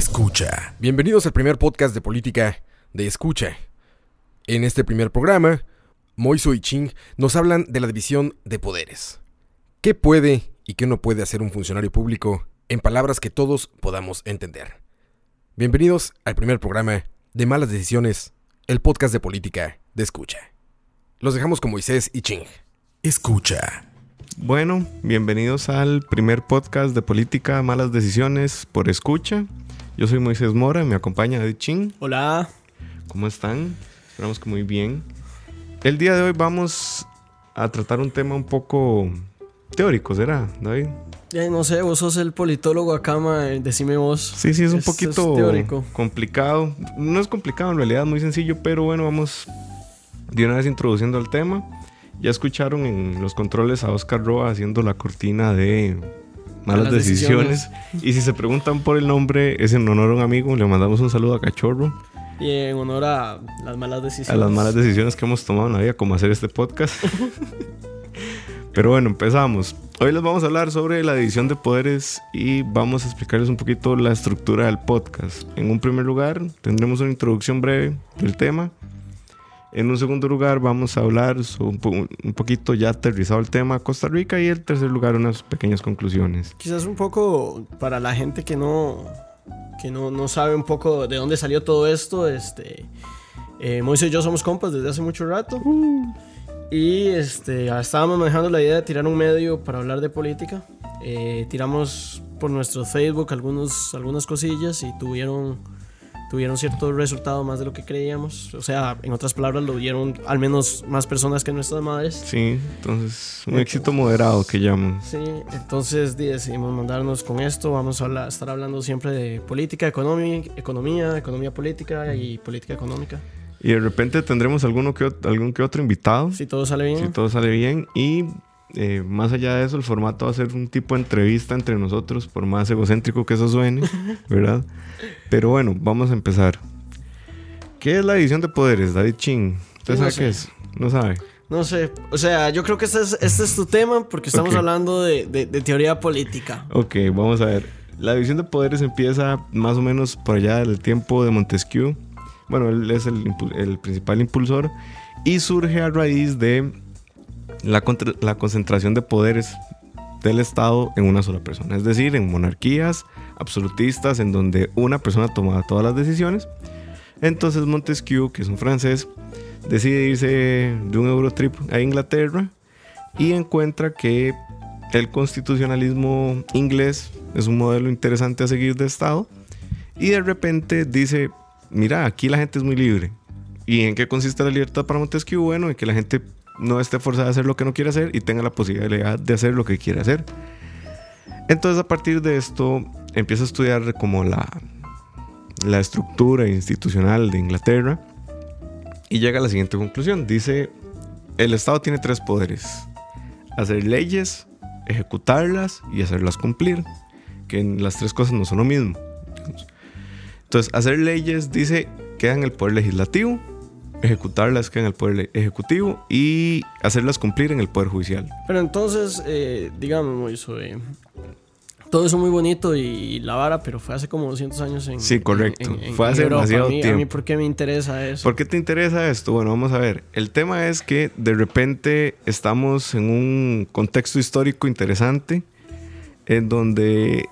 Escucha. Bienvenidos al primer podcast de política de Escucha. En este primer programa, Moiso y Ching nos hablan de la división de poderes. ¿Qué puede y qué no puede hacer un funcionario público en palabras que todos podamos entender? Bienvenidos al primer programa de Malas Decisiones, el podcast de política de Escucha. Los dejamos con Moisés y Ching. Escucha. Bueno, bienvenidos al primer podcast de política Malas Decisiones por Escucha. Yo soy Moisés Mora, me acompaña David Ching. Hola. ¿Cómo están? Esperamos que muy bien. El día de hoy vamos a tratar un tema un poco teórico, ¿será, David? Eh, no sé, vos sos el politólogo acá, ma, eh, decime vos. Sí, sí, es un Es- poquito es teórico. complicado. No es complicado en realidad, muy sencillo, pero bueno, vamos de una vez introduciendo al tema. Ya escucharon en los controles a Oscar Roa haciendo la cortina de malas, Malas decisiones. Y si se preguntan por el nombre, es en honor a un amigo. Le mandamos un saludo a Cachorro. Y en honor a las malas decisiones. A las malas decisiones que hemos tomado en la vida, como hacer este podcast. Pero bueno, empezamos. Hoy les vamos a hablar sobre la división de poderes y vamos a explicarles un poquito la estructura del podcast. En un primer lugar, tendremos una introducción breve del tema. En un segundo lugar, vamos a hablar sobre un, po- un poquito ya aterrizado el tema Costa Rica. Y en tercer lugar, unas pequeñas conclusiones. Quizás un poco para la gente que no, que no, no sabe un poco de dónde salió todo esto. Este, eh, Moisés y yo somos compas desde hace mucho rato. Y este, estábamos manejando la idea de tirar un medio para hablar de política. Eh, tiramos por nuestro Facebook algunos, algunas cosillas y tuvieron, tuvieron cierto resultado más de lo que creíamos. O sea, en otras palabras, lo vieron al menos más personas que nuestras madres. Sí, entonces, un éxito moderado que llaman. Sí, entonces di- decidimos mandarnos con esto. Vamos a hablar- estar hablando siempre de política, economía, economía, economía política y política económica. Y de repente tendremos alguno que, algún que otro invitado. Si todo sale bien. si todo sale bien. Y eh, más allá de eso, el formato va a ser un tipo de entrevista entre nosotros, por más egocéntrico que eso suene, ¿verdad? Pero bueno, vamos a empezar. ¿Qué es la división de poderes, David Chin? ¿Usted sabe no sé. qué es? No sabe. No sé, o sea, yo creo que este es, este es tu tema porque estamos hablando de, de- de teoría política. Ok, vamos a ver. La división de poderes empieza más o menos por allá del tiempo de Montesquieu. Bueno, él es el principal impulsor. Y surge a raíz de la, la concentración de poderes del Estado en una sola persona. Es decir, en monarquías absolutistas en donde una persona tomaba todas las decisiones. Entonces Montesquieu, que es un francés, decide irse de un Eurotrip a Inglaterra y encuentra que el constitucionalismo inglés es un modelo interesante a seguir de Estado y de repente dice, mira, aquí la gente es muy libre. ¿Y en qué consiste la libertad para Montesquieu? Bueno, en que la gente no esté forzada a hacer lo que no quiere hacer y tenga la posibilidad de hacer lo que quiere hacer. Entonces a partir de esto empieza a estudiar como la, la estructura institucional de Inglaterra y llega a la siguiente conclusión. Dice, el Estado tiene tres poderes. Hacer leyes, ejecutarlas y hacerlas cumplir. Que las tres cosas no son lo mismo. Entonces, hacer leyes, dice, queda en el poder legislativo. Ejecutarlas queda en el poder ejecutivo. Y hacerlas cumplir en el poder judicial. Pero entonces, eh, digamos, Moiso, eh, todo eso muy bonito y la vara, pero fue hace como 200 años en Sí, correcto. Fue hace Europa. demasiado a mí, A mí, tiempo. ¿por qué me interesa eso? ¿Por qué te interesa esto? Bueno, vamos a ver. El tema es que de repente estamos en un contexto histórico interesante en donde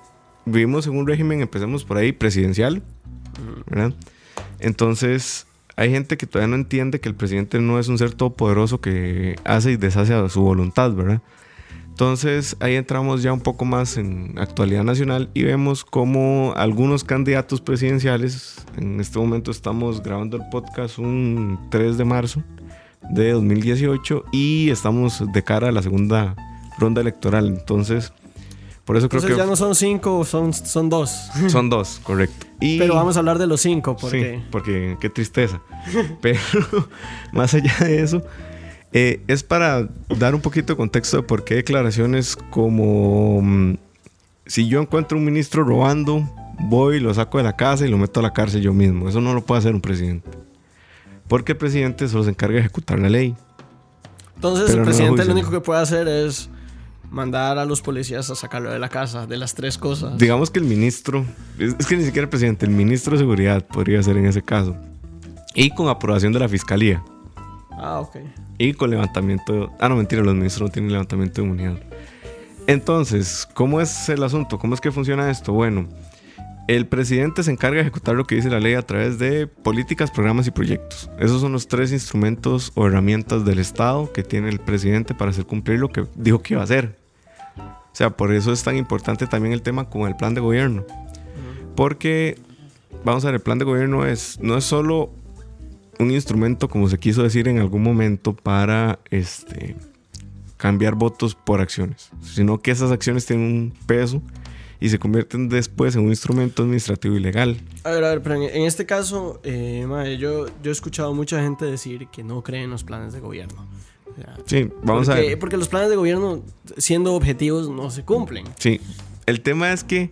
vivimos en un régimen, empecemos por ahí, presidencial, ¿verdad? Entonces, hay gente que todavía no entiende que el presidente no es un ser todopoderoso que hace y deshace a su voluntad, ¿verdad? Entonces ahí entramos ya un poco más en actualidad nacional y vemos como algunos candidatos presidenciales, en este momento estamos grabando el podcast un 3 de marzo de 2018 y estamos de cara a la segunda ronda electoral. Entonces, por eso creo Entonces que ya no son cinco, son, son dos. son dos, correcto. Y Pero vamos a hablar de los cinco, porque... Sí, porque qué tristeza. Pero más allá de eso, eh, es para dar un poquito de contexto de por qué declaraciones como mm, si yo encuentro un ministro robando, voy, lo saco de la casa y lo meto a la cárcel yo mismo. Eso no lo puede hacer un presidente. Porque el presidente solo se encarga de ejecutar la ley. Entonces Pero el no presidente juicio. lo único que puede hacer es mandar a los policías a sacarlo de la casa, de las tres cosas. Digamos que el ministro, es, es que ni siquiera el presidente, el ministro de seguridad podría ser en ese caso. Y con aprobación de la fiscalía. Ah, ok. Y con levantamiento. Ah, no, mentira, los ministros no tienen levantamiento de inmunidad. Entonces, ¿cómo es el asunto? ¿Cómo es que funciona esto? Bueno, el presidente se encarga de ejecutar lo que dice la ley a través de políticas, programas y proyectos. Esos son los tres instrumentos o herramientas del Estado que tiene el presidente para hacer cumplir lo que dijo que iba a hacer. O sea, por eso es tan importante también el tema con el plan de gobierno. Porque, vamos a ver, el plan de gobierno es, no es solo un instrumento, como se quiso decir en algún momento, para este, cambiar votos por acciones, sino que esas acciones tienen un peso y se convierten después en un instrumento administrativo y legal. A ver, a ver, pero en, este caso, eh, mae, yo, yo he escuchado mucha gente decir que no cree en los planes de gobierno. Sí, vamos porque, a ver. Porque los planes de gobierno, siendo objetivos, no se cumplen. Sí, el tema es que,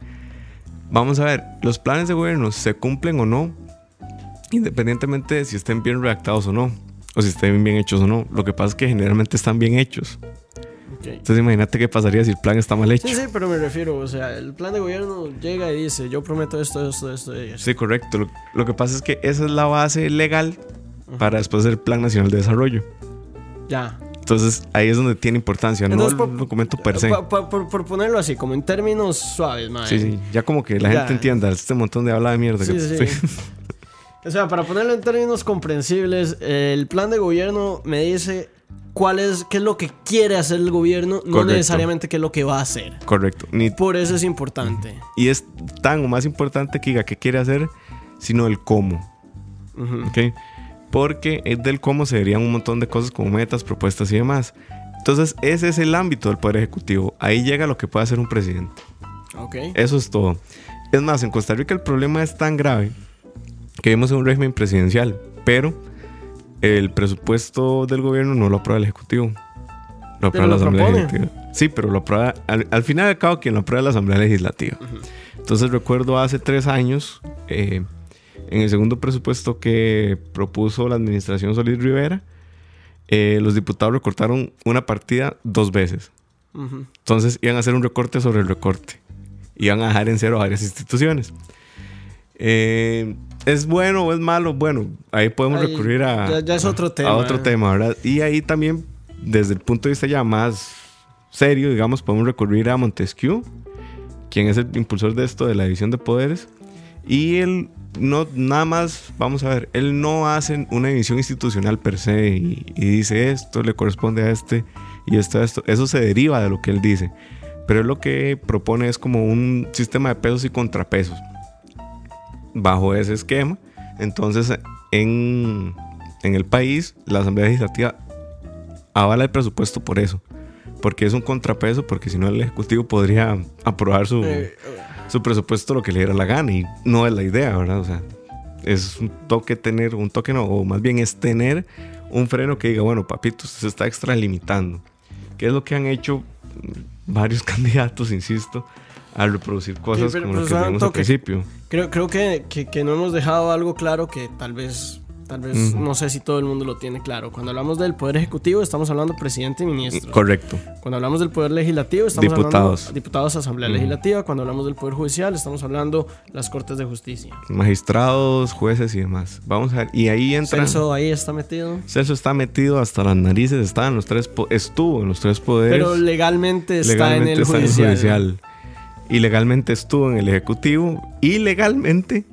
vamos a ver, los planes de gobierno se cumplen o no, independientemente de si estén bien redactados o no, o si estén bien hechos o no. Lo que pasa es que generalmente están bien hechos. Ok. Entonces imagínate qué pasaría si el plan está mal hecho. Sí, sí, pero me refiero, o sea, el plan de gobierno llega y dice, yo prometo esto, esto, esto y esto. Sí, correcto. Lo, lo que pasa es que esa es la base legal para después hacer el Plan Nacional de Desarrollo. Ya. Entonces ahí es donde tiene importancia, Entonces, no el por- documento per se. Pa- por, por ponerlo así, como en términos suaves, mae. Sí, sí, ya como que la Ya. gente entienda este montón de habla de mierda. Sí, que sí, estoy-. O sea, para ponerlo en términos comprensibles, el plan de gobierno me dice cuál es, qué es lo que quiere hacer el gobierno, no Correcto. necesariamente qué es lo que va a hacer. Correcto. Ni, Por eso es importante. y es tan o más importante que diga qué quiere hacer, sino el cómo. Ujú. ¿ok? Porque es del cómo se verían un montón de cosas como metas, propuestas y demás. Entonces, ese es el ámbito del Poder Ejecutivo. Ahí llega lo que puede hacer un presidente. Ok. Eso es todo. Es más, en Costa Rica el problema es tan grave que vivimos en un régimen presidencial, pero el presupuesto del gobierno no lo aprueba el Ejecutivo. Lo aprueba Pero la lo Asamblea propone. Legislativa. Sí, pero lo aprueba, al, al final y al cabo, quien lo aprueba es la Asamblea Legislativa. Entonces recuerdo hace tres años, eh, en el segundo presupuesto que propuso la administración Solís Rivera, eh, los diputados recortaron una partida dos veces. Entonces iban a hacer un recorte sobre el recorte. Iban a dejar en cero varias instituciones. Eh, ¿Es bueno o es malo? Bueno, ahí podemos Ahí recurrir a, ya- ya es otro a- tema, a otro eh. tema, ¿verdad? Y ahí también, desde el punto de vista ya más serio, digamos, podemos recurrir a Montesquieu, quien es el impulsor de esto, de la división de poderes. Y él no, nada más, vamos a ver, él no hace una división institucional per se y, y dice esto le corresponde a este y esto a esto. Eso se deriva de lo que él dice. Pero él lo que propone es como un sistema de pesos y contrapesos. Bajo ese esquema, entonces en, en el país la Asamblea Legislativa avala el presupuesto por eso. Porque es un contrapeso, porque si no el Ejecutivo podría aprobar su, Eh, su presupuesto lo que le diera la gana y no es la idea, ¿verdad? O sea, es un toque tener, un toque no, o más bien es tener un freno que diga, bueno, papito, usted se está extralimitando. ¿Qué es lo que han hecho varios candidatos, insisto, al reproducir cosas pero- como pero lo que suena un vimos al principio? creo creo que, que- que no hemos dejado algo claro que tal vez, tal vez, no sé si todo el mundo lo tiene claro. Cuando hablamos del Poder Ejecutivo, estamos hablando presidente y ministro. Correcto. Cuando hablamos del Poder Legislativo, estamos Diputados. hablando diputados, Asamblea Legislativa. Cuando hablamos del Poder Judicial, estamos hablando las Cortes de Justicia. Magistrados, jueces y demás. Vamos a ver. Y ahí entra. Celso ahí está metido. Celso está metido hasta las narices, está en los tres estuvo en los tres poderes. Pero legalmente está legalmente en el está judicial. judicial. Y legalmente estuvo en el ejecutivo. Y legalmente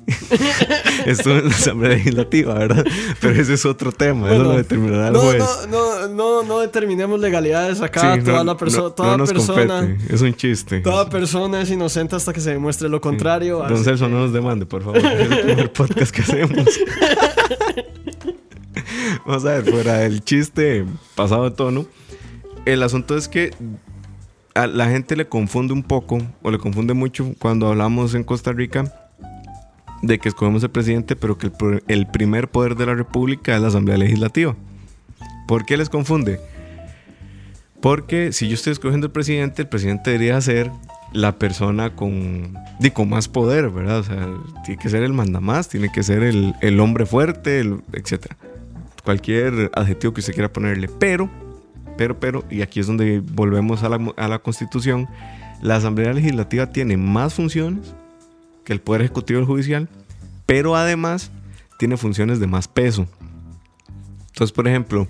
estuvo en la asamblea legislativa, ¿verdad? Pero ese es otro tema. eso lo determinará el no, juez. no, no, no, no determinemos legalidades acá. Sí, toda no- la perso- toda persona. compete, Es un chiste. Toda persona es inocente hasta que se demuestre lo contrario. Don así Celso, que- no nos demande, por favor. Es el primer podcast que hacemos. Vamos a ver, fuera del chiste pasado de tono. El asunto es que la gente le confunde un poco, o le confunde mucho cuando hablamos en Costa Rica de que escogemos el presidente, pero que el, primer poder de la República es la Asamblea Legislativa. ¿Por qué les confunde? Porque si yo estoy escogiendo el presidente, el presidente debería ser la persona con, más poder, ¿verdad? O sea, tiene que ser el mandamás, tiene que ser el, hombre fuerte, etc. Cualquier adjetivo que usted quiera ponerle. Pero pero, pero, y aquí es donde volvemos a la, a la Constitución, la Asamblea Legislativa tiene más funciones que el Poder Ejecutivo y el Judicial, pero además tiene funciones de más peso. Entonces, por ejemplo,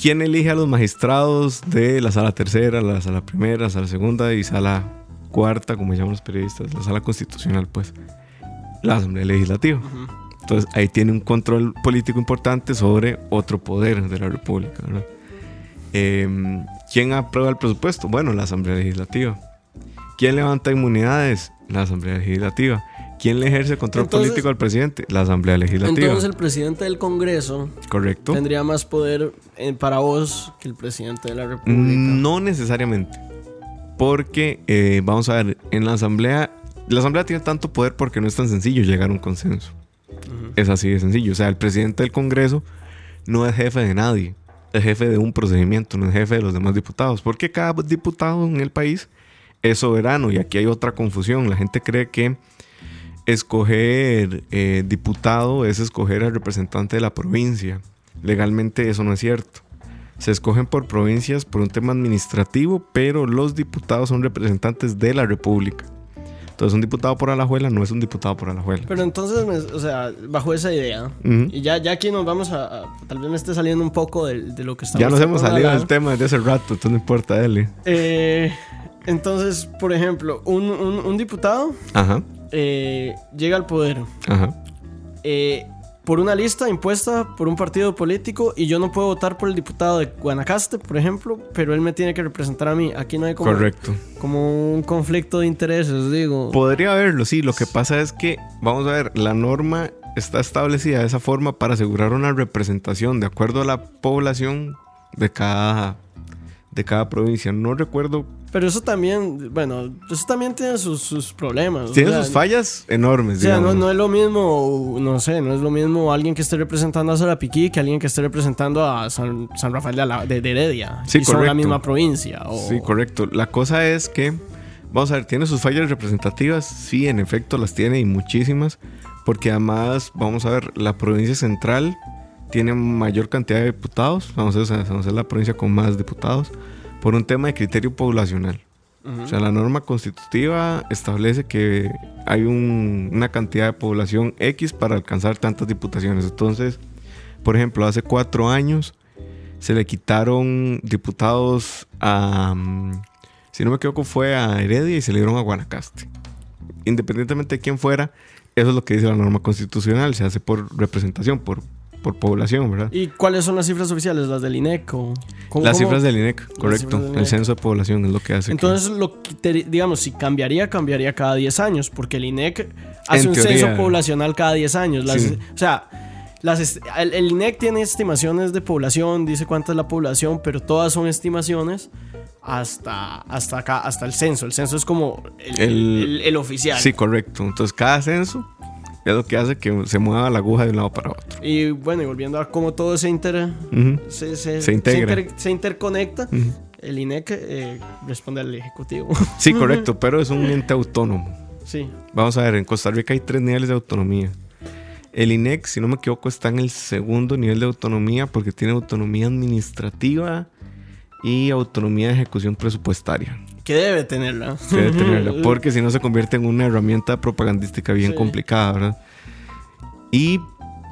¿quién elige a los magistrados de la sala tercera, la sala primera, la sala segunda y sala cuarta, como llaman los periodistas, la sala constitucional, pues? La Asamblea Legislativa. Entonces ahí tiene un control político importante sobre otro poder de la República. ¿verdad? Eh, ¿Quién aprueba el presupuesto? Bueno, la Asamblea Legislativa. ¿Quién levanta inmunidades? La Asamblea Legislativa. ¿Quién le ejerce control Entonces- político al presidente? La Asamblea Legislativa. Entonces el presidente del Congreso ¿Correcto? tendría más poder eh, para vos que el presidente de la República. No necesariamente. Porque, eh, vamos a ver, en la Asamblea, la Asamblea tiene tanto poder porque no es tan sencillo llegar a un consenso. Es así de sencillo. O sea, el presidente del Congreso no es jefe de nadie. Es jefe de un procedimiento, no es jefe de los demás diputados. Porque cada diputado en el país es soberano. Y aquí hay otra confusión. La gente cree que escoger eh, diputado es escoger al representante de la provincia. Legalmente eso no es cierto. Se escogen por provincias por un tema administrativo, pero los diputados son representantes de la República. Entonces, un diputado por Alajuela no es un diputado por Alajuela. Pero entonces, o sea, bajo esa idea, y ya, ya aquí nos vamos a, a- Tal vez me esté saliendo un poco de, de lo que estamos Ya nos hemos salido del tema desde hace rato, entonces no importa, dale. Eh, entonces, por ejemplo, un, un- un diputado Ajá, eh, llega al poder ajá. eh, por una lista impuesta por un partido político y yo no puedo votar por el diputado de Guanacaste, por ejemplo, pero él me tiene que representar a mí. Aquí no hay como, Correcto. como un conflicto de intereses, digo. Podría haberlo, sí. Lo que pasa es que, vamos a ver, la norma está establecida de esa forma para asegurar una representación de acuerdo a la población de cada, de cada provincia. No recuerdo. Pero eso también, bueno, eso también tiene sus, sus problemas. o Tiene sea, sus fallas enormes, O sea, no, no es lo mismo, no sé, no es lo mismo alguien que esté representando a Sarapiquí que alguien que esté representando a San, San Rafael de, Ala- de- de Heredia. Sí, y son la correcto. misma provincia. o- Sí, correcto. La cosa es que, vamos a ver, tiene sus fallas representativas. Sí, en efecto, las tiene y muchísimas. Porque además, vamos a ver, la provincia central tiene mayor cantidad de diputados. Vamos a ver, vamos a ser la provincia con más diputados. Por un tema de criterio poblacional. O sea, la norma constitutiva establece que hay un- una cantidad de población X para alcanzar tantas diputaciones. Entonces, por ejemplo, hace cuatro años se le quitaron diputados a, mm, si no me equivoco, fue a Heredia y se le dieron a Guanacaste. Independientemente de quién fuera, eso es lo que dice la norma constitucional. Se hace por representación, por, por población, ¿verdad? ¿Y cuáles son las cifras oficiales? ¿Las del INEC? O, ¿cómo- Las cómo? cifras del INEC, correcto. del El INEC. censo de población es lo que hace. que- Entonces, lo que te- digamos, si cambiaría, cambiaría cada 10 años, porque el INEC hace En un teoría. censo poblacional cada 10 años. Las- Sí. O sea, las el, el INEC tiene estimaciones de población, dice cuánta es la población, pero todas son estimaciones hasta, hasta acá, hasta el censo. El censo es como el, El- el- el oficial. Sí, correcto. Entonces cada censo es lo que hace que se mueva la aguja de un lado para otro. Y bueno, y volviendo a cómo todo se, inter, se, se- Se integra. inter- se interconecta, el INEC eh, responde al Ejecutivo. Sí, correcto, pero es un ente autónomo. sí. Vamos a ver, en Costa Rica hay tres niveles de autonomía. El INEC, si no me equivoco, está en el segundo nivel de autonomía porque tiene autonomía administrativa y autonomía de ejecución presupuestaria. Que debe tenerla. que debe tenerla, porque si no se convierte en una herramienta propagandística bien Sí. complicada, ¿verdad? Y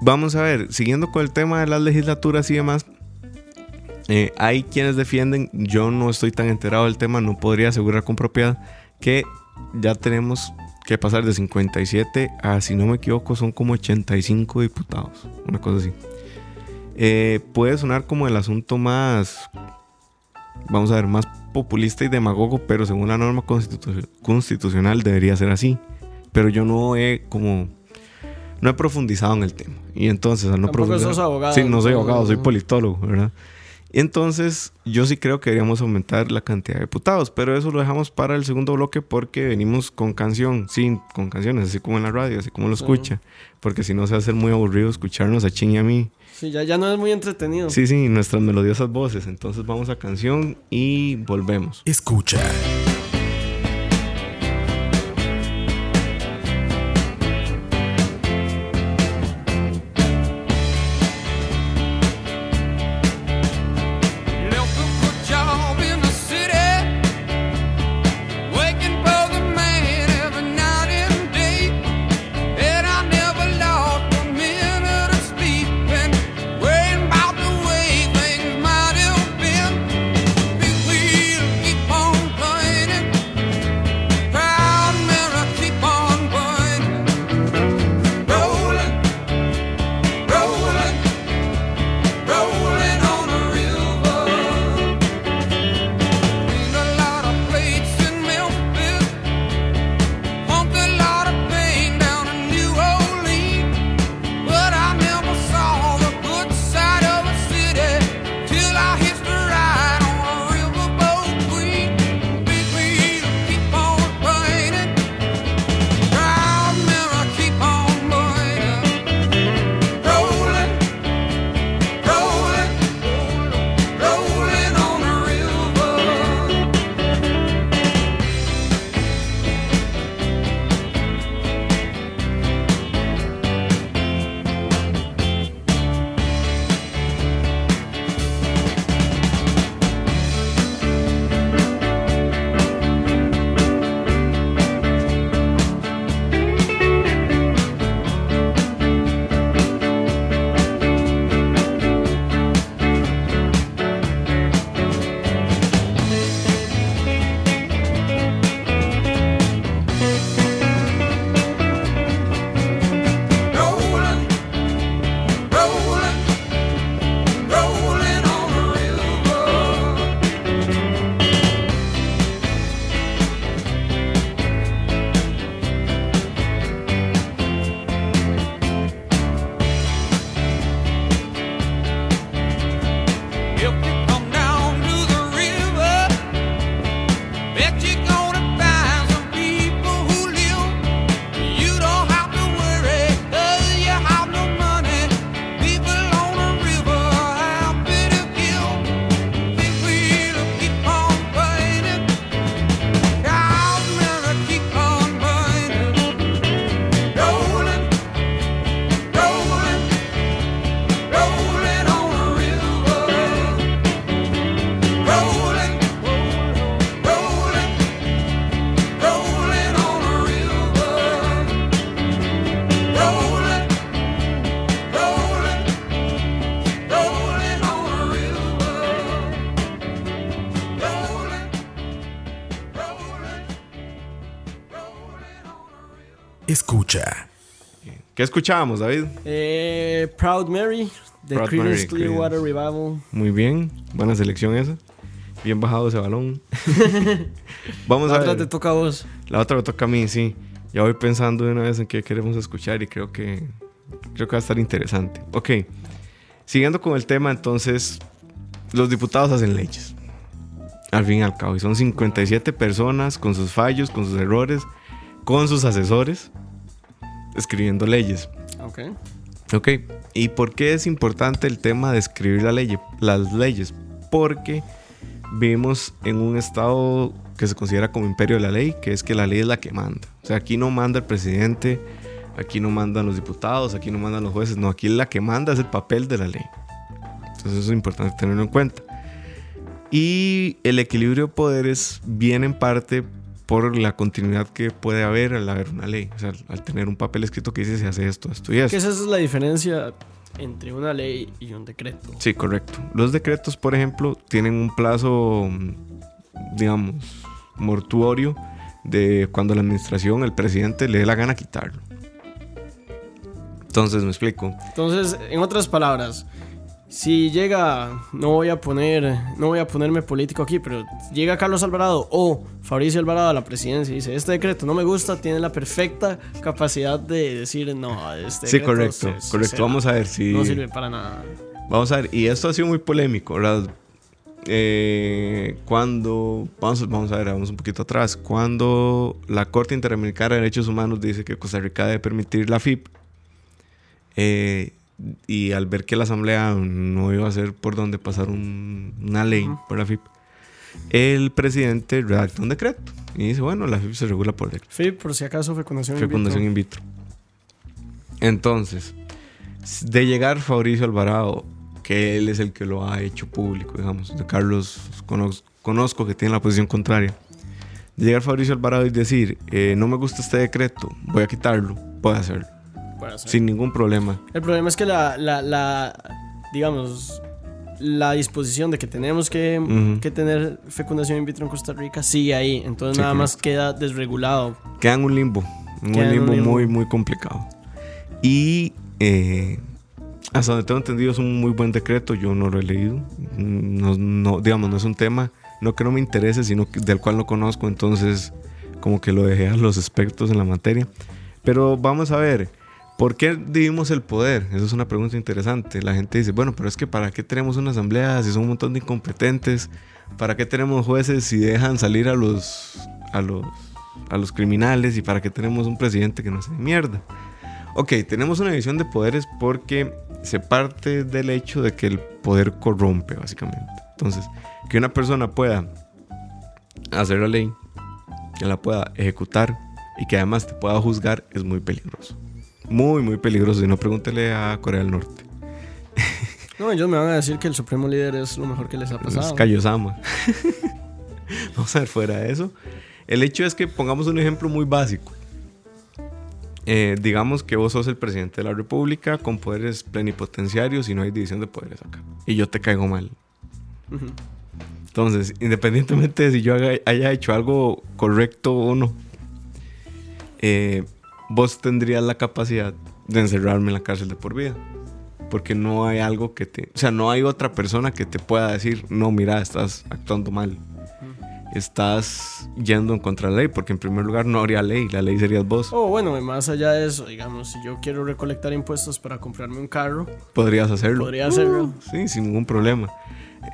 vamos a ver, siguiendo con el tema de las legislaturas y demás, eh, hay quienes defienden, yo no estoy tan enterado del tema, no podría asegurar con propiedad, que ya tenemos que pasar de 57 a, si no me equivoco, son como 85 diputados, una cosa así. Eh, puede sonar como el asunto más, vamos a ver, más populista y demagogo, pero según la norma constitu- constitucional debería ser así. Pero yo no he como no he profundizado en el tema. Y entonces, al no Tampoco profundizar- sos abogado, Sí, no soy abogado, soy politólogo, ¿verdad? Y entonces, yo sí creo que deberíamos aumentar la cantidad de diputados, pero eso lo dejamos para el segundo bloque porque venimos con canción, sí, con canciones, así como en la radio, así como lo Sí. escucha, porque si no se va a hacer muy aburrido escucharnos a Ching y a mí. Sí, ya, ya no es muy entretenido. Sí, sí, nuestras melodiosas voces. Entonces vamos a canción y volvemos. Escucha. ¿Qué escuchábamos, David? Eh, Proud Mary, de Proud Creedence Mary, Clearwater Creedence. Revival. Muy bien, buena selección esa. Bien bajado ese balón. Vamos La a otra ver. te toca a vos. La otra me toca a mí, sí. Ya voy pensando de una vez en qué queremos escuchar y creo que creo que va a estar interesante. Ok. Siguiendo con el tema, entonces, los diputados hacen leyes. Al fin y al cabo. Y son 57 personas con sus fallos, con sus errores, con sus asesores, escribiendo leyes. Ok. Ok. ¿Y por qué es importante el tema de escribir la ley, las leyes? Porque vivimos en un estado que se considera como imperio de la ley, que es que la ley es la que manda. O sea, aquí no manda el presidente, aquí no mandan los diputados, aquí no mandan los jueces, no, aquí la que manda es el papel de la ley. Entonces eso es importante tenerlo en cuenta. Y el equilibrio de poderes viene en parte por la continuidad que puede haber al haber una ley. O sea, al tener un papel escrito que dice se hace esto, esto y esto. Que esa es la diferencia entre una ley y un decreto. Sí, correcto. Los decretos, por ejemplo, tienen un plazo, digamos, mortuorio de cuando la administración, el presidente le dé la gana quitarlo. Entonces, me explico. Entonces, en otras palabras, si llega, no voy a poner, no voy a ponerme político aquí, pero llega Carlos Alvarado o Fabricio Alvarado a la presidencia y dice, este decreto no me gusta, tiene la perfecta capacidad de decir, no, este Sí, decreto correcto, se- se- correcto. se- Vamos a ver si... No sirve para nada. Vamos a ver, y esto ha sido muy polémico, ¿verdad? Eh, cuando, vamos, vamos a ver, vamos un poquito atrás, cuando la Corte Interamericana de Derechos Humanos dice que Costa Rica debe permitir la FIP, eh, y al ver que la Asamblea no iba a ser por donde pasar un- una ley por la FIP, el presidente redacta un decreto y dice, bueno, la FIP se regula por decreto FIP, por si acaso, fecundación, in vitro. fecundación in vitro. Entonces, de llegar Fabricio Alvarado, que él es el que lo ha hecho público, digamos, de Carlos conoz- conozco que tiene la posición contraria. De llegar Fabricio Alvarado y decir, eh, no me gusta este decreto, voy a quitarlo, puede hacerlo, Ser. sin ningún problema. El problema es que la, la, la digamos, la disposición de que tenemos que, Ujú. que tener fecundación in vitro en Costa Rica sigue ahí. Entonces Sí, nada correcto. más queda desregulado. Queda en un limbo, en un limbo, un limbo. muy, muy complicado. Y eh, hasta donde tengo entendido es un muy buen decreto, yo no lo he leído. No, no, digamos, no es un tema, no que no me interese, sino que- del cual no conozco, entonces como que lo dejé a los expertos en la materia. Pero vamos a ver, ¿por qué dividimos el poder? Esa es una pregunta interesante. La gente dice, bueno, pero es que ¿para qué tenemos una asamblea si son un montón de incompetentes? ¿Para qué tenemos jueces si dejan salir a los, a los, a los criminales? ¿Y para qué tenemos un presidente que no hace mierda? Ok, tenemos una división de poderes porque se parte del hecho de que el poder corrompe, básicamente. Entonces, que una persona pueda hacer la ley, que la pueda ejecutar y que además te pueda juzgar es muy peligroso. Muy, muy peligroso. Y no pregúntele a Corea del Norte. No, ellos me van a decir que el supremo líder es lo mejor que les ha Es pasado. Kaiosama. Vamos a ver, fuera de eso. El hecho es que pongamos un ejemplo muy básico. Eh, digamos que vos sos el presidente de la república con poderes plenipotenciarios y no hay división de poderes acá. Y yo te caigo mal. Entonces, independientemente de si yo haga- haya hecho algo correcto o no, eh, vos tendrías la capacidad de encerrarme en la cárcel de por vida. Porque no hay algo que te... O sea, no hay otra persona que te pueda decir, no, mira, estás actuando mal. Estás yendo en contra de la ley, porque en primer lugar no habría ley, la ley serías vos. Oh, bueno, y más allá de eso, digamos, si yo quiero recolectar impuestos para comprarme un carro, Podrías hacerlo. podría hacerlo. Sí, sin ningún problema.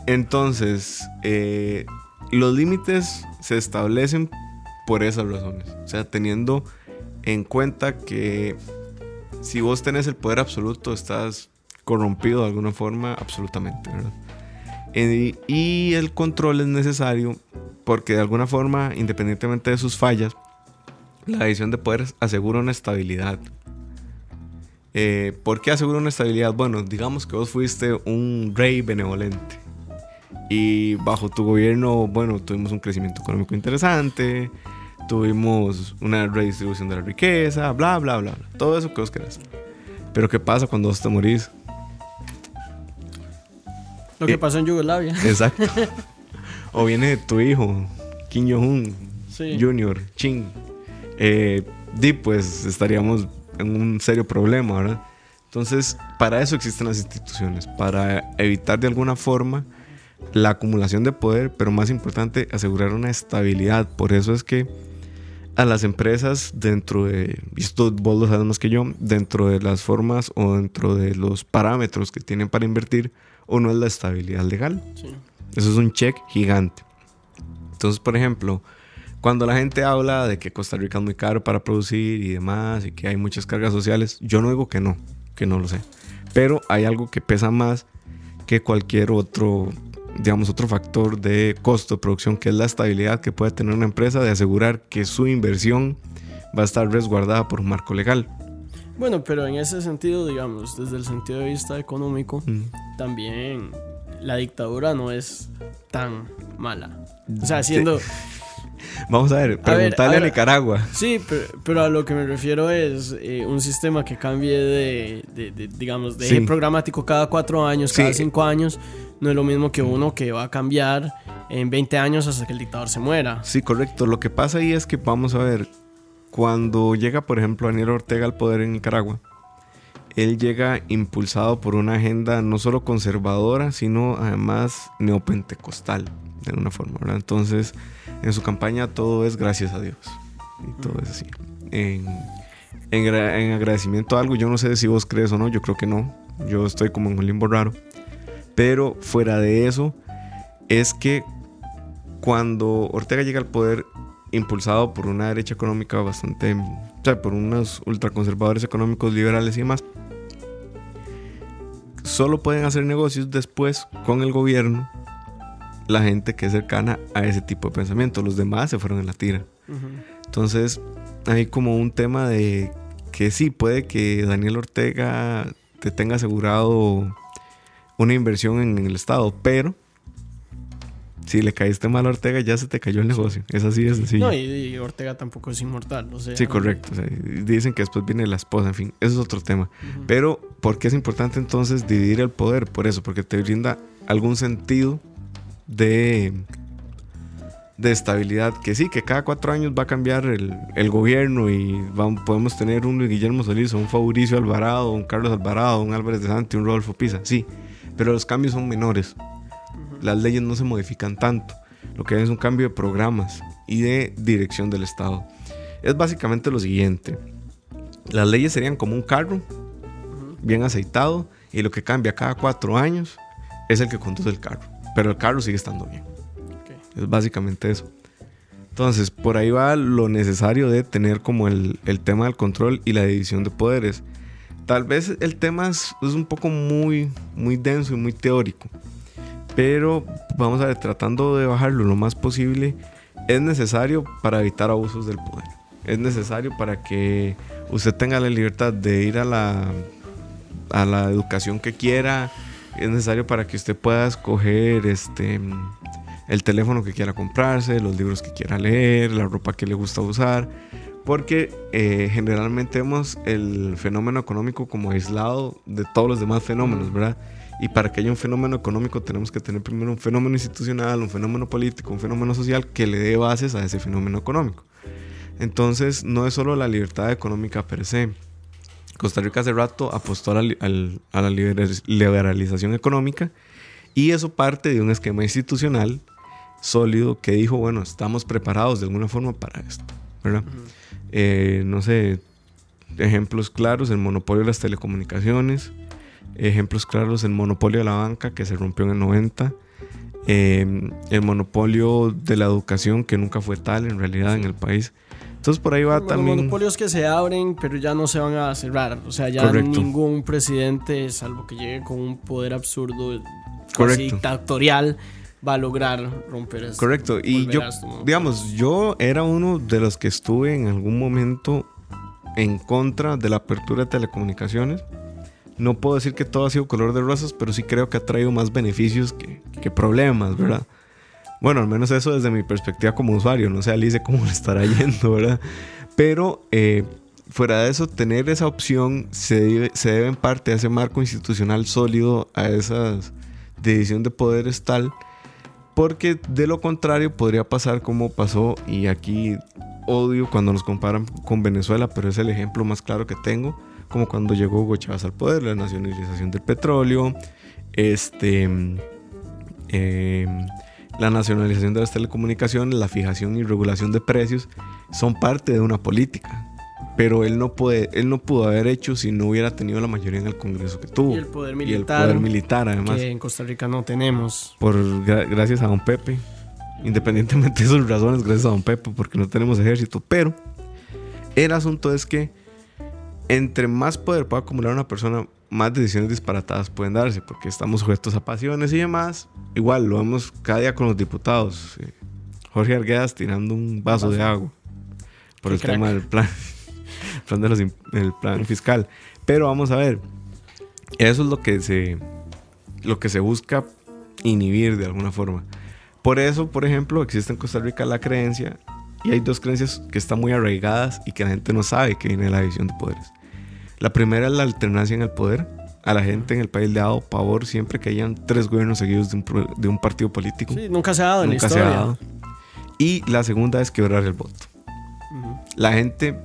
Entonces, eh, los límites se establecen por esas razones. O sea, teniendo en cuenta que si vos tenés el poder absoluto, estás corrompido de alguna forma, absolutamente, y el control es necesario porque de alguna forma, independientemente de sus fallas, la división de poderes asegura una estabilidad. Eh, ¿Por qué asegura una estabilidad? Bueno, digamos que vos fuiste un rey benevolente y bajo tu gobierno, bueno, tuvimos un crecimiento económico interesante, tuvimos una redistribución de la riqueza, bla, bla, bla, bla. todo eso que vos querés. Pero ¿qué pasa cuando vos te morís? Lo que Eh, pasó en Yugoslavia. Exacto. o viene tu hijo, Kim Jong-un, Sí. Junior, Chin. Eh, di, pues estaríamos en un serio problema, ¿verdad? Entonces, para eso existen las instituciones, para evitar de alguna forma la acumulación de poder, pero más importante, asegurar una estabilidad. Por eso es que a las empresas dentro de, y esto vos lo sabes más que yo, dentro de las formas o dentro de los parámetros que tienen para invertir, uno es la estabilidad legal. Sí. Eso es un check gigante. Entonces, por ejemplo, cuando la gente habla de que Costa Rica es muy caro para producir y demás, y que hay muchas cargas sociales, yo no digo que no, que no lo sé. Pero hay algo que pesa más que cualquier otro, digamos, otro factor de costo de producción, que es la estabilidad que puede tener una empresa de asegurar que su inversión va a estar resguardada por un marco legal. Bueno, pero en ese sentido, digamos, desde el sentido de vista económico, Mm. también la dictadura no es tan mala. O sea, siendo... Vamos a ver, preguntarle a, ahora- Nicaragua. Sí, pero, pero a lo que me refiero es eh, un sistema que cambie de, de- de, digamos, de Sí. programático cada cuatro años, Sí. cada cinco años. No es lo mismo que uno que va a cambiar en 20 años hasta que el dictador se muera. Sí, correcto. Lo que pasa ahí es que vamos a ver, cuando llega, por ejemplo, Daniel Ortega al poder en Nicaragua, él llega impulsado por una agenda no solo conservadora, sino además neopentecostal, de alguna forma, ¿verdad? Entonces, en su campaña todo es gracias a Dios. Y todo es así. En, en en agradecimiento a algo, yo no sé si vos crees o no, yo creo que no. Yo estoy como en un limbo raro. Pero fuera de eso, es que cuando Ortega llega al poder impulsado por una derecha económica bastante, o sea, por unos ultraconservadores económicos liberales y demás, solo pueden hacer negocios después con el gobierno la gente que es cercana a ese tipo de pensamiento. Los demás se fueron en la tira. Entonces, hay como un tema de que sí, puede que Daniel Ortega te tenga asegurado una inversión en el Estado, pero si le caíste mal a Ortega, ya se te cayó el negocio. Es así de sencillo. No, y, y Ortega tampoco es inmortal. O sea, Sí, correcto. O sea, dicen que después viene la esposa, en fin, eso es otro tema. Pero, ¿por qué es importante entonces dividir el poder? Por eso, porque te brinda algún sentido de, de estabilidad. Que sí, que cada cuatro años va a cambiar el, el gobierno y vamos- podemos tener un Luis Guillermo Solís, un Fabricio Alvarado, un Carlos Alvarado, un Álvarez de Santi, un Rodolfo Pisa. Sí, pero los cambios son menores. Las leyes no se modifican tanto. Lo que hay es un cambio de programas y de dirección del Estado. Es básicamente lo siguiente. Las leyes serían como un carro bien aceitado y lo que cambia cada cuatro años es el que conduce el carro. Pero el carro sigue estando bien. Es básicamente eso. Entonces, por ahí va lo necesario de tener como el, el tema del control y la división de poderes. Tal vez el tema es, es un poco muy, muy denso y muy teórico. Pero vamos a ver, tratando de bajarlo lo más posible, es necesario para evitar abusos del poder. Es necesario para que usted tenga la libertad de ir a la, a la educación que quiera. Es necesario para que usted pueda escoger este, el teléfono que quiera comprarse, los libros que quiera leer, la ropa que le gusta usar. Porque eh, generalmente vemos el fenómeno económico como aislado de todos los demás fenómenos, ¿verdad? Y para que haya un fenómeno económico tenemos que tener primero un fenómeno institucional, un fenómeno político, un fenómeno social que le dé bases a ese fenómeno económico. Entonces no es solo la libertad económica per se. Costa Rica hace rato apostó a la, a la libera- liberalización económica y eso parte de un esquema institucional sólido que dijo, bueno, estamos preparados de alguna forma para esto, ¿verdad? Eh, no sé, ejemplos claros, el monopolio de las telecomunicaciones, ejemplos claros, el monopolio de la banca que se rompió en el 90, eh, el monopolio de la educación que nunca fue tal en realidad en el país. Entonces por ahí va Bueno, también... monopolios que se abren, pero ya no se van a cerrar. O sea, ya Correcto. ningún presidente, salvo que llegue con un poder absurdo, casi dictatorial, va a lograr romper eso. Correcto. Y yo, digamos, yo era uno de los que estuve en algún momento en contra de la apertura de telecomunicaciones. No puedo decir que todo ha sido color de rosas, pero sí creo que ha traído más beneficios que, que problemas, ¿verdad? Bueno, al menos eso desde mi perspectiva como usuario. No sé, Alice, cómo le estará yendo, ¿verdad? Pero eh, fuera de eso, tener esa opción se debe, se debe en parte a ese marco institucional sólido, a esa división de poderes tal porque de lo contrario podría pasar como pasó y aquí odio cuando nos comparan con Venezuela, pero es el ejemplo más claro que tengo, como cuando llegó Hugo Chávez al poder, la nacionalización del petróleo, este, eh, la nacionalización de las telecomunicaciones, la fijación y regulación de precios, son parte de una política. Pero él no, puede, él no pudo haber hecho si no hubiera tenido la mayoría en el Congreso que tuvo. Y el poder Y el militar, poder militar, además. que en Costa Rica no tenemos. Por, gra- gracias a don Pepe. Independientemente de sus razones, gracias a don Pepe, porque no tenemos ejército. Pero el asunto es que entre más poder pueda acumular una persona, más decisiones disparatadas pueden darse, porque estamos sujetos a pasiones y demás. Igual lo vemos cada día con los diputados. eh, Jorge Arguedas tirando un vaso de agua por Qué el crack. tema del plan, plan, de los el plan fiscal. Pero vamos a ver, eso es lo que se, lo que se busca inhibir de alguna forma. Por eso, por ejemplo, existe en Costa Rica la creencia, y hay dos creencias que están muy arraigadas y que la gente no sabe que viene de la división de poderes. La primera es la alternancia en el poder. A la gente en el país le ha dado pavor siempre que hayan tres gobiernos seguidos de un, de un partido político. Sí, nunca se ha dado en Nunca la se ha historia. dado. Y la segunda es quebrar el voto. Ujú. La gente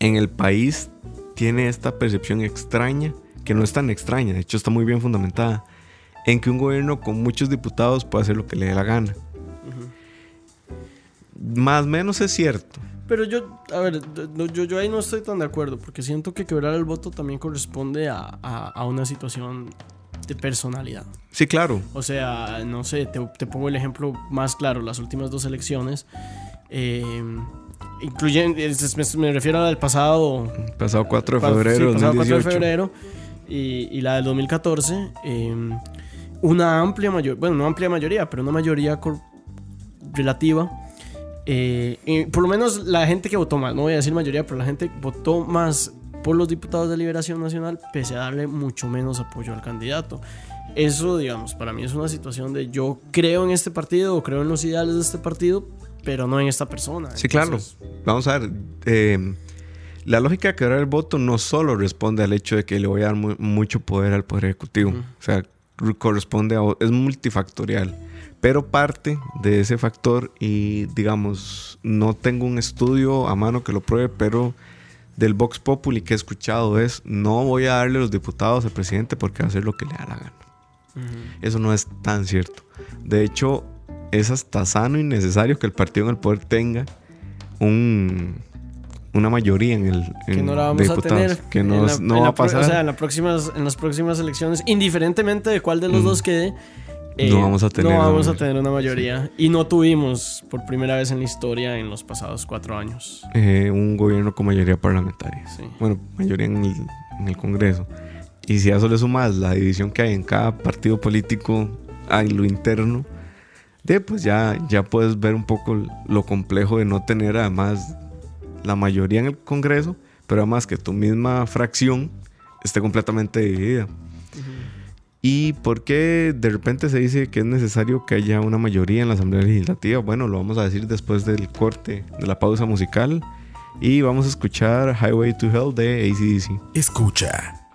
en el país tiene esta percepción extraña, que no es tan extraña, de hecho está muy bien fundamentada, en que un gobierno con muchos diputados puede hacer lo que le dé la gana. Más o menos es cierto. Pero yo, a ver, yo, yo ahí no estoy tan de acuerdo, porque siento que quebrar el voto también corresponde a, a- a una situación de personalidad. Sí, claro. O sea, no sé, te, te pongo el ejemplo más claro, las últimas dos elecciones, eh, incluyen, es- me, me refiero a la del pasado Pasado 4 de sí, febrero de pasado 4 de 2018. febrero y, y la del 2014, eh, una amplia mayoría, bueno, no amplia mayoría, pero una mayoría relativa. eh, por lo menos la gente que votó más, no voy a decir mayoría, pero la gente votó más por los diputados de Liberación Nacional, pese a darle mucho menos apoyo al candidato. Eso, digamos, para mí es una situación de yo creo en este partido o creo en los ideales de este partido, pero no en esta persona. Sí, claro. Entonces, Vamos a ver. eh, la lógica de quebrar el voto no solo responde al hecho de que le voy a dar mu- mucho poder al Poder Ejecutivo. Ujú. O sea, corresponde a... Es multifactorial. Pero parte de ese factor y, digamos, no tengo un estudio a mano que lo pruebe, pero del Vox Populi que he escuchado es no voy a darle los diputados al presidente porque va a hacer lo que le da la gana. ujú. Eso no es tan cierto. De hecho, es hasta sano y necesario que el partido en el poder tenga un, una mayoría en el que en no la vamos de a diputados, tener que no, la- no va a pasar. o sea en las próximas en las próximas elecciones indiferentemente de cuál de los Mm. dos quede eh, No vamos a tener no una vamos a mayoría. tener una mayoría y no tuvimos por primera vez en la historia en los pasados cuatro años Eh, un gobierno con mayoría parlamentaria. Sí. Bueno, mayoría en el, en el Congreso. Y si a eso le sumas la división que hay en cada partido político, en lo interno, de, pues ya, ya puedes ver un poco lo complejo de no tener además la mayoría en el Congreso, pero además que tu misma fracción esté completamente dividida. ¿Y por qué de repente se dice que es necesario que haya una mayoría en la Asamblea Legislativa? Bueno, lo vamos a decir después del corte, de la pausa musical. Y vamos a escuchar Highway to Hell de ACDC. Escucha.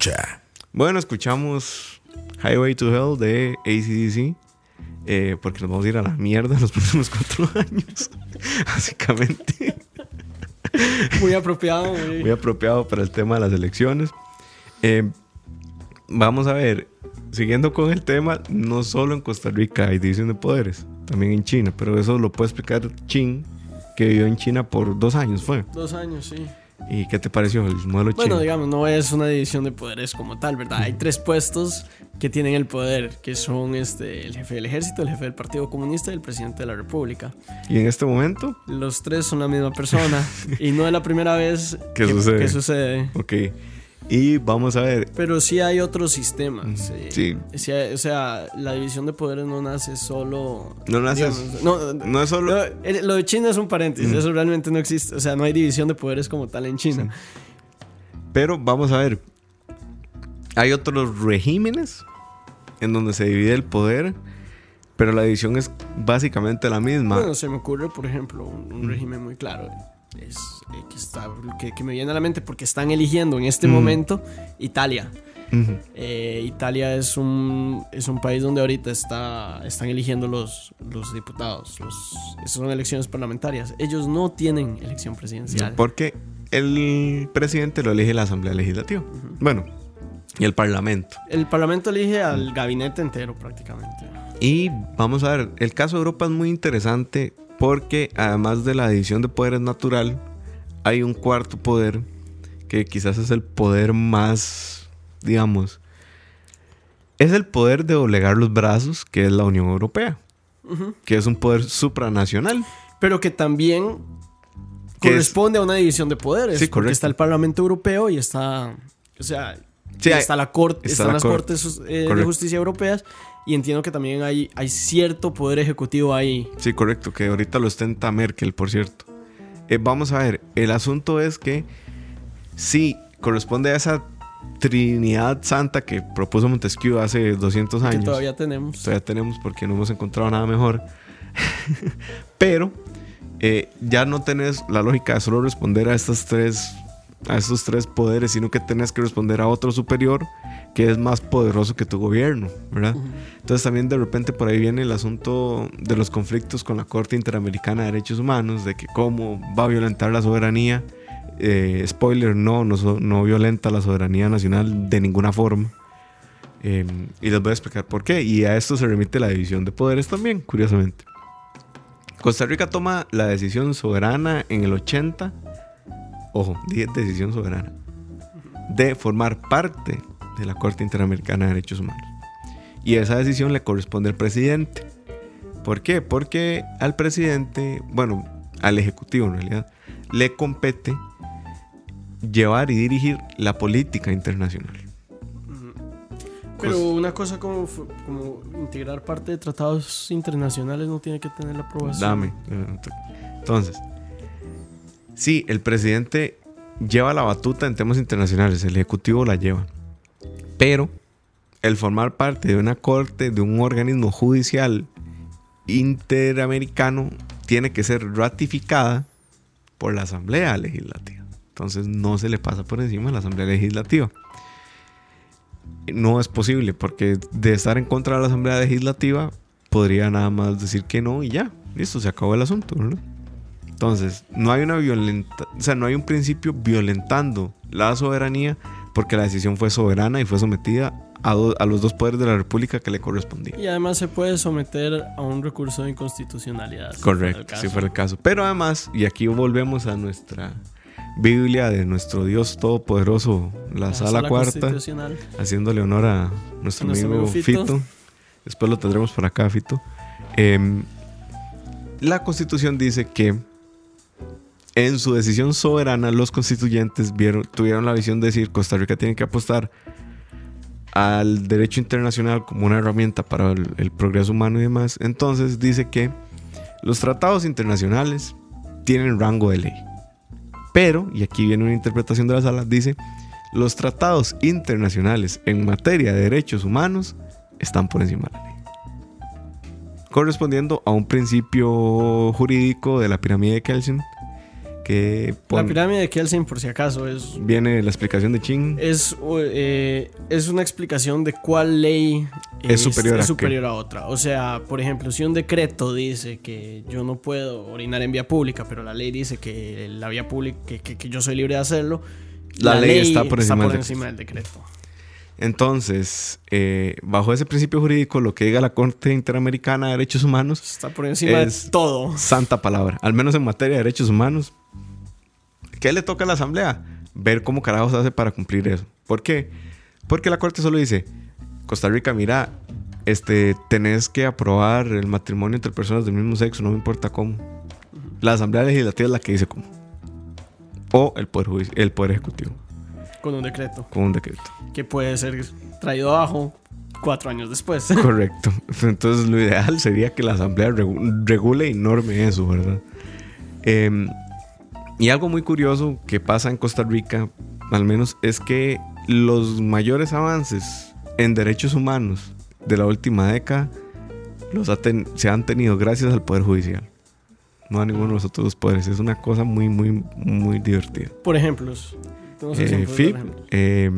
Escucha. Bueno, escuchamos Highway to Hell de ACDC. eh, porque nos vamos a ir a la mierda en los próximos cuatro años. Básicamente. Muy apropiado. Muy, Muy apropiado para el tema de las elecciones. Eh, vamos a ver. Siguiendo con el tema, no solo en Costa Rica hay división de poderes, también en China, pero eso lo puede explicar Chin, que vivió en China por dos años, fue. Dos años, sí. ¿Y qué te pareció el modelo Bueno, chino? digamos, no es una división de poderes como tal, ¿verdad? Hay tres puestos que tienen el poder, que son este, el jefe del ejército, el jefe del Partido Comunista y el presidente de la República. Y en este momento, Los tres son la misma persona y no es la primera vez ¿Qué sucede? que sucede. ok. Y vamos a ver. Pero sí hay otros sistemas. eh, Sí. o sea, la división de poderes no nace solo. No nace- digamos, no, No es solo. lo de China es un paréntesis, eso realmente no existe. O sea, no hay división de poderes como tal en China. Pero vamos a ver. Hay otros regímenes en donde se divide el poder, pero la división es básicamente la misma. Bueno, se me ocurre, por ejemplo, un, un régimen muy claro. Es, eh, que, está, que, que me viene a la mente porque están eligiendo en este momento Italia. Eh, Italia es un, es un país donde ahorita está, están eligiendo los, los diputados. Los, son elecciones parlamentarias. Ellos no tienen elección presidencial. Porque el presidente lo elige la Asamblea Legislativa. Bueno, y el Parlamento. El parlamento elige al gabinete entero prácticamente. Y vamos a ver, el caso de Europa es muy interesante porque además de la división de poderes natural, hay un cuarto poder que quizás es el poder más, digamos, es el poder de doblegar los brazos, que es la Unión Europea, que es un poder supranacional. Pero que también Que es- corresponde a una división de poderes. Sí, porque está el Parlamento Europeo y está. O sea, Sí, está la corte, está están la las corte. cortes eh, de justicia europeas. Y entiendo que también hay, hay cierto poder ejecutivo ahí. Sí, correcto, que ahorita lo ostenta Merkel, por cierto. Eh, vamos a ver, el asunto es que sí, corresponde a esa Trinidad Santa que propuso Montesquieu hace 200 Que años. todavía tenemos. Todavía tenemos porque no hemos encontrado nada mejor. Pero eh, ya no tenés la lógica de solo responder a estas tres a estos tres poderes, sino que tenés que responder a otro superior que es más poderoso que tu gobierno, ¿verdad? Entonces también de repente por ahí viene el asunto de los conflictos con la Corte Interamericana de Derechos Humanos, de que cómo va a violentar la soberanía. Eh, spoiler, no, no, no violenta la soberanía nacional de ninguna forma. Eh, y les voy a explicar por qué. Y a esto se remite la división de poderes también, curiosamente. Costa Rica toma la decisión soberana en el 80, ojo, dije decisión soberana, de formar parte de la Corte Interamericana de Derechos Humanos. Y esa decisión le corresponde al presidente. ¿Por qué? Porque al presidente, bueno, al Ejecutivo en realidad, le compete llevar y dirigir la política internacional. Pero una cosa como, integrar parte de tratados internacionales no tiene que tener la aprobación. Dame. Entonces, sí, el presidente lleva la batuta en temas internacionales, el ejecutivo la lleva. Pero el formar parte de una corte, de un organismo judicial interamericano, tiene que ser ratificada por la Asamblea Legislativa. Entonces no se le pasa por encima a la Asamblea Legislativa. No es posible porque de estar en contra de la Asamblea Legislativa podría nada más decir que no y ya, listo, se acabó el asunto. Entonces, no hay una violenta, o sea, no hay un principio violentando la soberanía porque la decisión fue soberana y fue sometida a, do- a los dos poderes de la República que le correspondía. Y además se puede someter a un recurso de inconstitucionalidad. Correcto, si fuera el caso. Pero además, y aquí volvemos a nuestra Biblia de nuestro Dios Todopoderoso, la, La sala, cuarta, haciéndole honor a nuestro, A nuestro amigo, amigo Fito. Fito. Después lo tendremos por acá, Fito. Em, la constitución dice que en su decisión soberana los constituyentes vieron, tuvieron la visión de decir Costa Rica tiene que apostar al derecho internacional como una herramienta para el, el progreso humano y demás. Entonces dice que los tratados internacionales tienen rango de ley. Pero, y aquí viene una interpretación de la sala, dice, los tratados internacionales en materia de derechos humanos están por encima de la ley. Correspondiendo a un principio jurídico de la pirámide de Kelsen, que que La pon- pirámide de Kelsen, por si acaso, es, viene la explicación de Ching. es, eh, es una explicación de cuál ley Es superior a qué. superior a otra. O sea, por ejemplo, si un decreto dice que yo no puedo orinar en vía pública, pero la ley dice que la vía pública, que, que- que yo soy libre de hacerlo, La ley está por encima del encima del decreto. Entonces, eh, bajo ese principio jurídico, lo que diga la Corte Interamericana de Derechos Humanos, Está por encima Es- de todo. santa palabra, al menos en materia de derechos humanos. ¿Qué le toca a la Asamblea? Ver cómo carajos hace para cumplir eso. ¿Por qué? Porque la Corte solo dice, Costa Rica, mira, este, tenés que aprobar el matrimonio entre personas del mismo sexo, no me importa cómo. La Asamblea Legislativa es la que dice cómo. O el Poder, el poder Ejecutivo, Con un decreto con un decreto. que puede ser traído abajo cuatro años después. Correcto. Entonces lo ideal sería que la asamblea regu- regule y norme eso, ¿verdad? Em, y algo muy curioso que pasa en Costa Rica, al menos, es que los mayores avances en derechos humanos de la última década los ha se han tenido gracias al Poder Judicial. No a ninguno de los otros poderes. Es una cosa muy, muy, muy divertida. Por ejemplos. Eh, ejemplos. eh,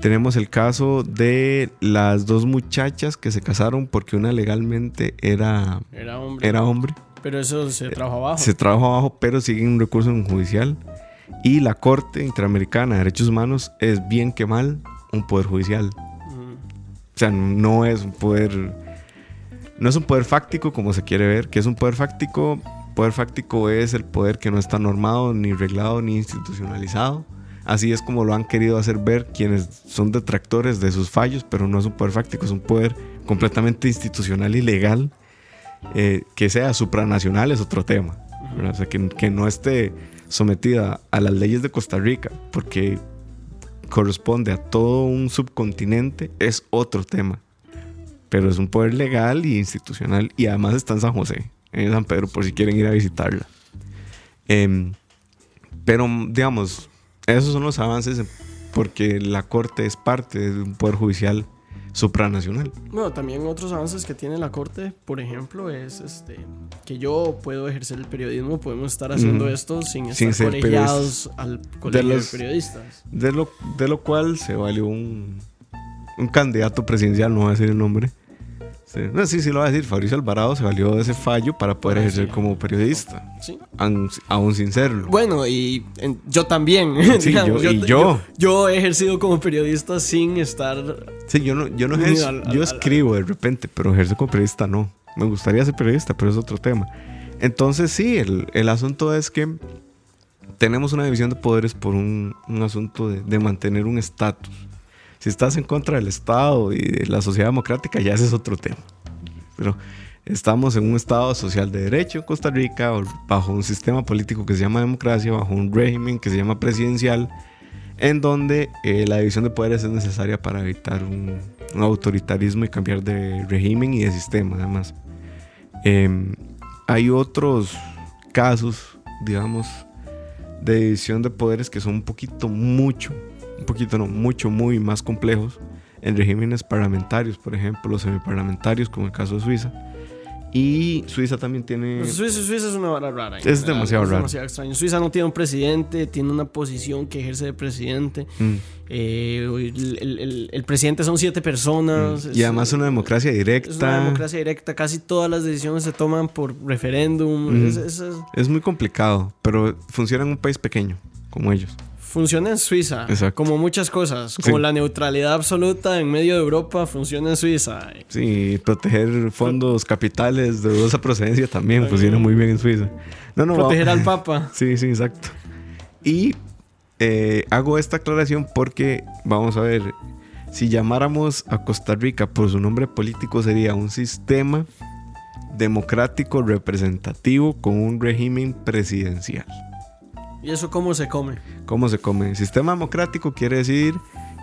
tenemos el caso de las dos muchachas que se casaron porque una legalmente era, Era hombre. era hombre. Pero eso se trajo abajo. Se trajo abajo, pero sigue un recurso en judicial. Y la Corte Interamericana de Derechos Humanos es bien que mal un poder judicial. Mm. O sea, no es un poder. No es un poder fáctico como se quiere ver. que es un poder fáctico? Poder fáctico es el poder que no está normado, ni reglado, ni institucionalizado. Así es como lo han querido hacer ver quienes son detractores de sus fallos, pero no es un poder fáctico, es un poder completamente institucional y legal. Eh, que sea supranacional es otro tema. que, no esté sometida a las leyes de Costa Rica, porque corresponde a todo un subcontinente, es otro tema. Pero es un poder legal y institucional y además está en San José, en San Pedro, por si quieren ir a visitarla. Em, pero, digamos, esos son los avances porque la Corte es parte de un poder judicial supranacional. Bueno, también otros avances que tiene la corte, por ejemplo, es este que yo puedo ejercer el periodismo, podemos estar haciendo esto sin Sin estar ser colegiados al colegio de, los- periodistas. De lo, de lo cual se valió un, un candidato presidencial, no voy a decir el nombre. Sí, no, sí, sí lo voy a decir. Fabricio Alvarado se valió de ese fallo para poder Ah, ejercer sí. como periodista, Sí. aún sin serlo. Bueno, y en- yo también. Sí, digamos, yo- y yo. yo. yo he ejercido como periodista sin estar. Sí, yo no, yo no ejerzo, al- al- yo escribo de repente, pero ejerzo como periodista no. Me gustaría ser periodista, pero es otro tema. Entonces sí, el, el asunto es que tenemos una división de poderes por un, un asunto de, de mantener un estatus. Si estás en contra del Estado y de la sociedad democrática, ya ese es otro tema. Pero estamos en un Estado social de derecho en Costa Rica, bajo un sistema político que se llama democracia, bajo un régimen que se llama presidencial, en donde eh, la división de poderes es necesaria para evitar un, un autoritarismo y cambiar de régimen y de sistema, además. Em, hay otros casos, digamos, de división de poderes que son un poquito mucho, un poquito no, mucho, muy más complejos en regímenes parlamentarios, por ejemplo, los semiparlamentarios, como el caso de Suiza. Y Suiza también tiene... Pues Suiza, Suiza es una vara rara. Es general, demasiado raro. demasiado extraño. Suiza no tiene un presidente, tiene una posición que ejerce de presidente. Mm, Eh, el, el- el- el presidente son siete personas. mm. es- Y además una democracia directa. Es una democracia directa. Casi todas las decisiones se toman por referéndum. Es- es- es- Es muy complicado, pero funciona en un país pequeño, como ellos. Funciona en Suiza. Exacto. Como muchas cosas. Como Sí. la neutralidad absoluta en medio de Europa funciona en Suiza. Sí, proteger fondos capitales de dudosa procedencia también funciona muy bien en Suiza. No, no, Proteger al Papa. Sí, sí, exacto. Y eh, hago esta aclaración porque, vamos a ver, si llamáramos a Costa Rica por su nombre político sería un sistema democrático representativo con un régimen presidencial. ¿Y eso cómo se come? ¿Cómo se come? Sistema democrático quiere decir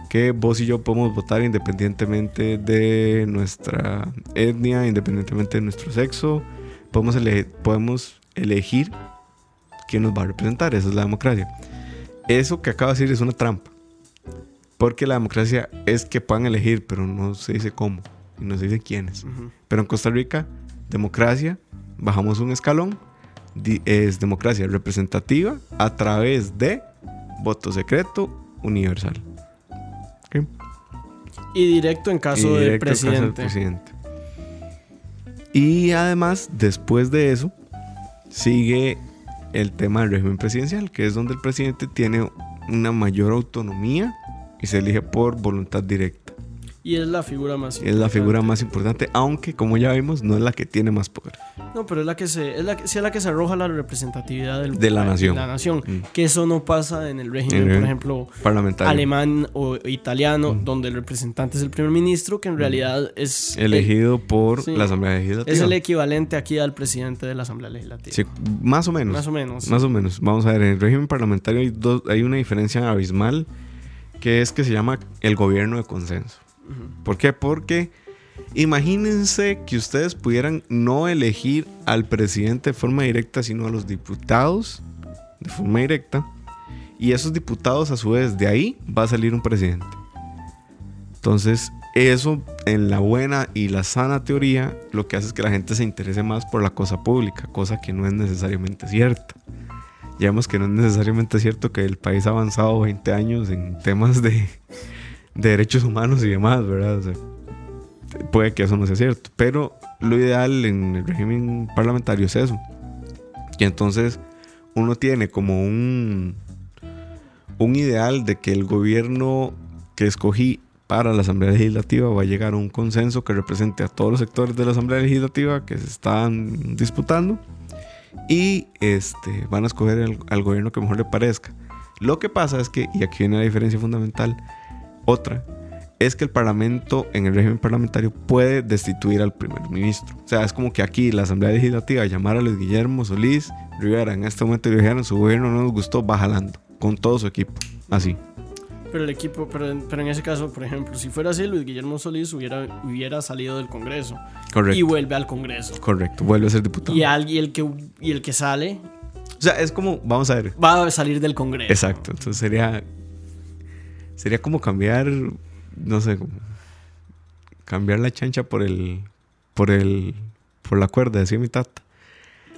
que vos y yo podemos votar independientemente de nuestra etnia, independientemente de nuestro sexo. Podemos, ele- podemos elegir quién nos va a representar. Esa es la democracia. Eso que acabo de decir es una trampa. Porque la democracia es que puedan elegir, pero no se dice cómo. Y no se dice quiénes. Ujú. Pero en Costa Rica, democracia, bajamos un escalón, es democracia representativa a través de voto secreto universal. Y directo en caso del al caso del presidente. presidente. Y además, después de eso, sigue el tema del régimen presidencial, que es donde el presidente tiene una mayor autonomía y se elige por voluntad directa. Y es la figura más Es la figura importante. más importante, aunque como ya vimos, no es la que tiene más poder. No, pero es la que se, es la que, sí es la que se arroja la representatividad del- De la nación. la nación. Mm. Que eso no pasa en el régimen, En el por ejemplo, Parlamentario. alemán o italiano, Mm. donde el representante es el primer ministro, que en realidad es Elegido por Sí. la Asamblea Legislativa. es el equivalente aquí al presidente de la Asamblea Legislativa. Sí, más o menos. Más o menos. Más o menos. Vamos a ver, en el régimen parlamentario hay, dos, hay una diferencia abismal que es que se llama el gobierno de consenso. ¿Por qué? Porque imagínense que ustedes pudieran no elegir al presidente de forma directa, sino a los diputados de forma directa. Y esos diputados, a su vez, de ahí va a salir un presidente. Entonces, eso en la buena y la sana teoría, lo que hace es que la gente se interese más por la cosa pública, cosa que no es necesariamente cierta. Ya vemos que no es necesariamente cierto que el país ha avanzado 20 años en temas de, de derechos humanos y demás, ¿verdad? O sea, puede que eso no sea cierto, pero lo ideal en el régimen parlamentario es eso. Y entonces uno tiene como un, un ideal de que el gobierno que escogí para la Asamblea Legislativa va a llegar a un consenso que represente a todos los sectores de la Asamblea Legislativa que se están disputando y este, van a escoger el- al gobierno que mejor le parezca. Lo que pasa es que, y aquí viene la diferencia fundamental, otra, es que el Parlamento, en el régimen parlamentario, puede destituir al primer ministro. O sea, es como que aquí la Asamblea Legislativa llamara a Luis Guillermo Solís Rivera en este momento le dijeran su gobierno no nos gustó, va jalando, con todo su equipo. Así. Pero el equipo, pero en, pero en ese caso, por ejemplo, si fuera así, Luis Guillermo Solís hubiera, hubiera salido del Congreso Correcto. y vuelve al Congreso. Correcto, vuelve a ser diputado. Y, al- y el que, y el que sale O sea, es como, vamos a ver. va a salir del Congreso. Exacto, entonces sería. Sería como cambiar. No sé, como. Cambiar la chancha por el. Por el. Por la cuerda, decía mi tata.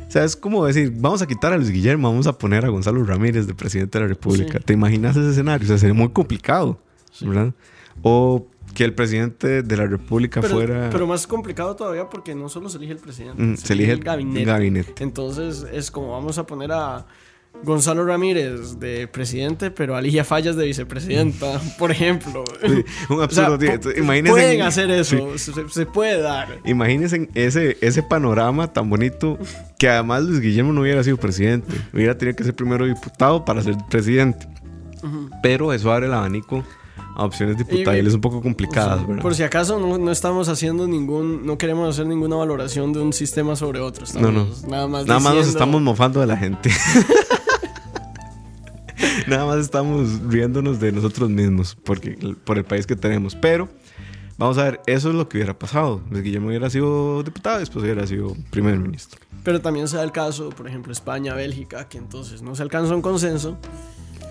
O sea, es como decir, vamos a quitar a Luis Guillermo, vamos a poner a Gonzalo Ramírez de presidente de la República. Sí. ¿Te imaginas ese escenario? O sea, sería muy complicado, ¿verdad? O que el presidente de la República pero, fuera. pero más complicado todavía porque no solo se elige el presidente, Mm, se elige el gabinete. gabinete. Entonces es como vamos a poner a Gonzalo Ramírez de presidente, pero a Ligia Fallas de vicepresidenta, por ejemplo. Sí, un O sea, absurdo. tío. Entonces, imagínense- pueden hacer eso, Sí. se, se puede dar. Imagínense ese, ese panorama tan bonito que además Luis Guillermo no hubiera sido presidente. Hubiera tenido que ser primero diputado para ser presidente. Pero eso abre el abanico a opciones diputables un poco complicadas, ¿verdad? Por si acaso no, no estamos haciendo ningún, no queremos hacer ninguna valoración de un sistema sobre otro. No, no. Nada más, Nada más nos estamos mofando de la gente. Nada más estamos riéndonos de nosotros mismos porque, por el país que tenemos. Pero vamos a ver, eso es lo que hubiera pasado. Guillermo hubiera sido diputado y después hubiera sido primer ministro. Pero también se da el caso, por ejemplo, España, Bélgica, que entonces no se alcanza un consenso,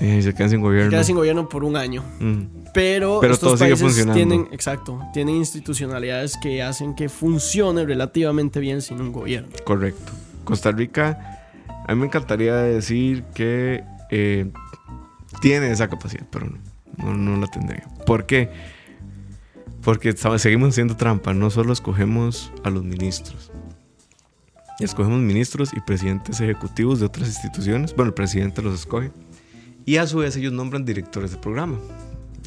Eh, se quedan sin gobierno. queda sin gobierno por un año. Mm. Pero, Pero estos todo sigue países funcionando. tienen, exacto, tienen institucionalidades que hacen que funcione relativamente bien sin un gobierno. Correcto. Costa Rica, a mí me encantaría decir que eh, tiene esa capacidad, pero no, no, no la tendría. ¿Por qué? Porque seguimos haciendo trampa. No solo escogemos a los ministros. Escogemos ministros y presidentes ejecutivos de otras instituciones. Bueno, el presidente los escoge. Y a su vez ellos nombran directores de programa.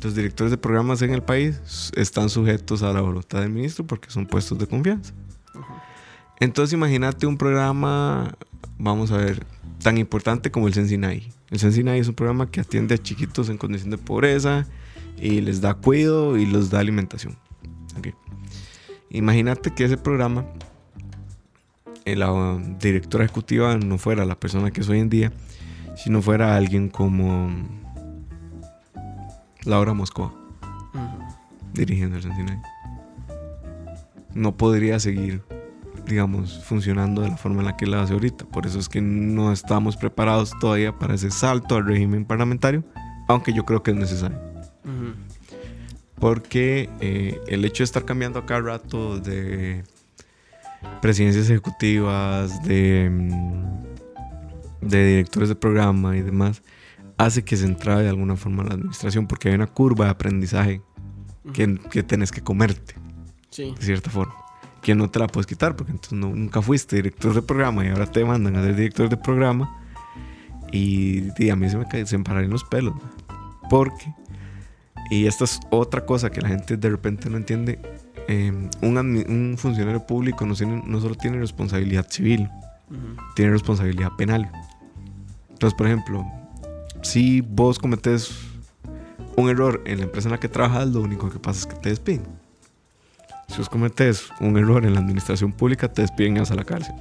Los directores de programas en el país están sujetos a la voluntad del ministro porque son puestos de confianza. Entonces imagínate un programa, vamos a ver, tan importante como el Sensinai. El Sensinai es un programa que atiende a chiquitos en condición de pobreza y les da cuidado y les da alimentación. Ok. Imagínate que ese programa, eh, la um, directora ejecutiva no fuera la persona que es hoy en día, sino fuera alguien como Laura Moscoa dirigiendo el Sentinel. No podría seguir, digamos, funcionando de la forma en la que la hace ahorita. Por eso es que no estamos preparados todavía para ese salto al régimen parlamentario, aunque yo creo que es necesario. Porque eh, el hecho de estar cambiando a cada rato de presidencias ejecutivas, de mm, de directores de programa y demás, hace que se entrabe de alguna forma a la administración porque hay una curva de aprendizaje que, que tenés que comerte, Sí. de cierta forma. Que no te la puedes quitar porque entonces no- nunca fuiste director de programa y ahora te mandan a ser director de programa. Y, y a mí se me, cae- se me pararon los pelos. ¿no? Porque, y esta es otra cosa que la gente de repente no entiende, eh, un, un funcionario público no, tiene, no solo tiene responsabilidad civil, Ujú. tiene responsabilidad penal. Entonces, por ejemplo, si vos cometes un error en la empresa en la que trabajas, lo único que pasa es que te despiden. Si vos cometes un error en la administración pública, te despiden y vas a la cárcel.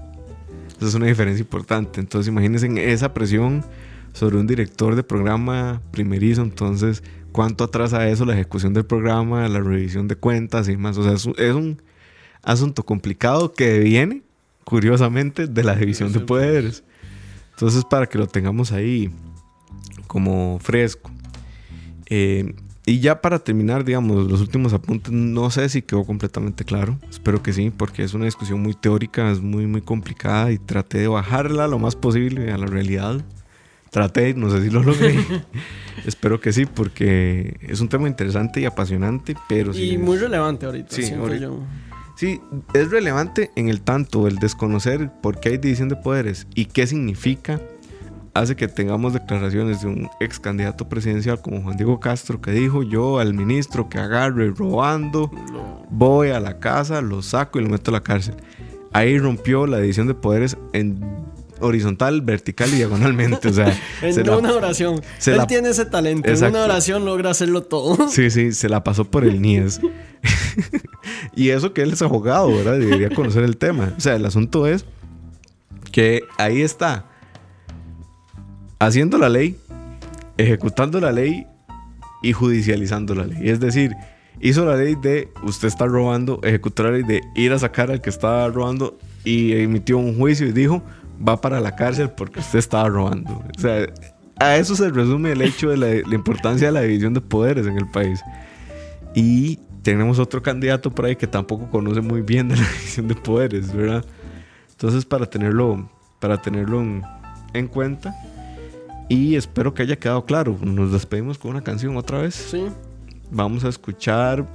Esa es una diferencia importante. Entonces, imagínense esa presión sobre un director de programa primerizo. Entonces, ¿cuánto atrasa eso la ejecución del programa, la revisión de cuentas y más? O sea, es un, es un asunto complicado que viene, curiosamente, de la división de poderes. Entonces, para que lo tengamos ahí como fresco. Eh, y ya para terminar, digamos, los últimos apuntes, no sé si quedó completamente claro. Espero que sí, porque es una discusión muy teórica, es muy, muy complicada y traté de bajarla lo más posible a la realidad. Traté, no sé si lo logré. Espero que sí, porque es un tema interesante y apasionante, pero sí. Y muy relevante ahorita, Sí, siento ahorita. yo. Sí, es relevante en el tanto el desconocer por qué hay división de poderes y qué significa hace que tengamos declaraciones de un ex candidato presidencial como Juan Diego Castro que dijo yo al ministro que agarre robando voy a la casa, lo saco y lo meto a la cárcel. Ahí rompió la división de poderes en horizontal, vertical y diagonalmente. O sea, En se la- una oración. se Él la- tiene ese talento. Exacto. En una oración logra hacerlo todo. Sí, sí, se la pasó por el NIES. y eso que él es abogado, ¿verdad? Debería conocer el tema. O sea, el asunto es que ahí está haciendo la ley, ejecutando la ley y judicializando la ley. Es decir, hizo la ley de usted está robando, ejecutó la ley de ir a sacar al que estaba robando y emitió un juicio y dijo va para la cárcel porque usted estaba robando. O sea, a eso se resume el hecho de la, importancia de la división de poderes en el país. Y tenemos otro candidato por ahí que tampoco conoce muy bien de la división de poderes, ¿verdad? Entonces, para tenerlo, para tenerlo en, en cuenta. Y espero que haya quedado claro. Nos despedimos con una canción otra vez. Sí. Vamos a escuchar,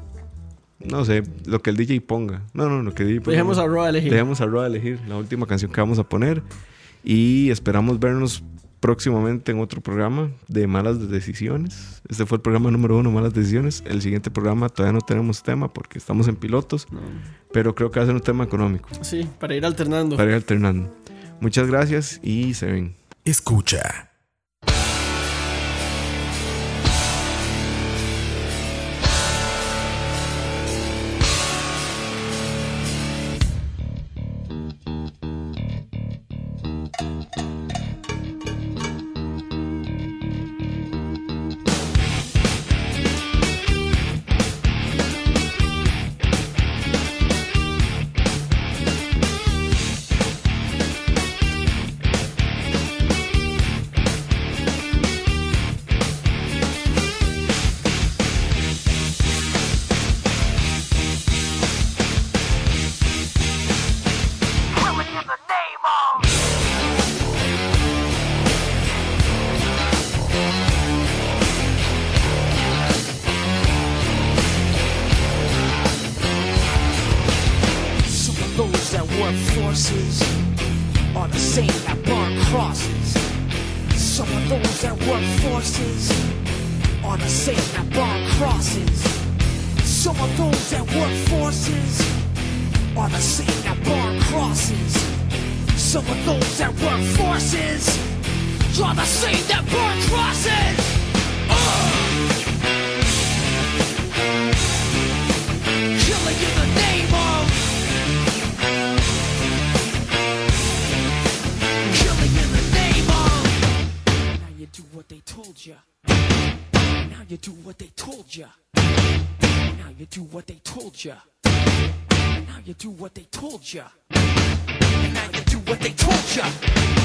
no sé, lo que el DJ ponga. No, no, lo que el DJ ponga. Dejemos a Roa elegir. Dejemos a Roa elegir la última canción que vamos a poner. Y esperamos vernos próximamente en otro programa de Malas Decisiones. Este fue el programa número uno, Malas Decisiones. El siguiente programa todavía no tenemos tema porque estamos en pilotos, No. pero creo que va a ser un tema económico Sí, para ir alternando. para ir alternando. Muchas gracias y se ven. Escucha. Gotcha.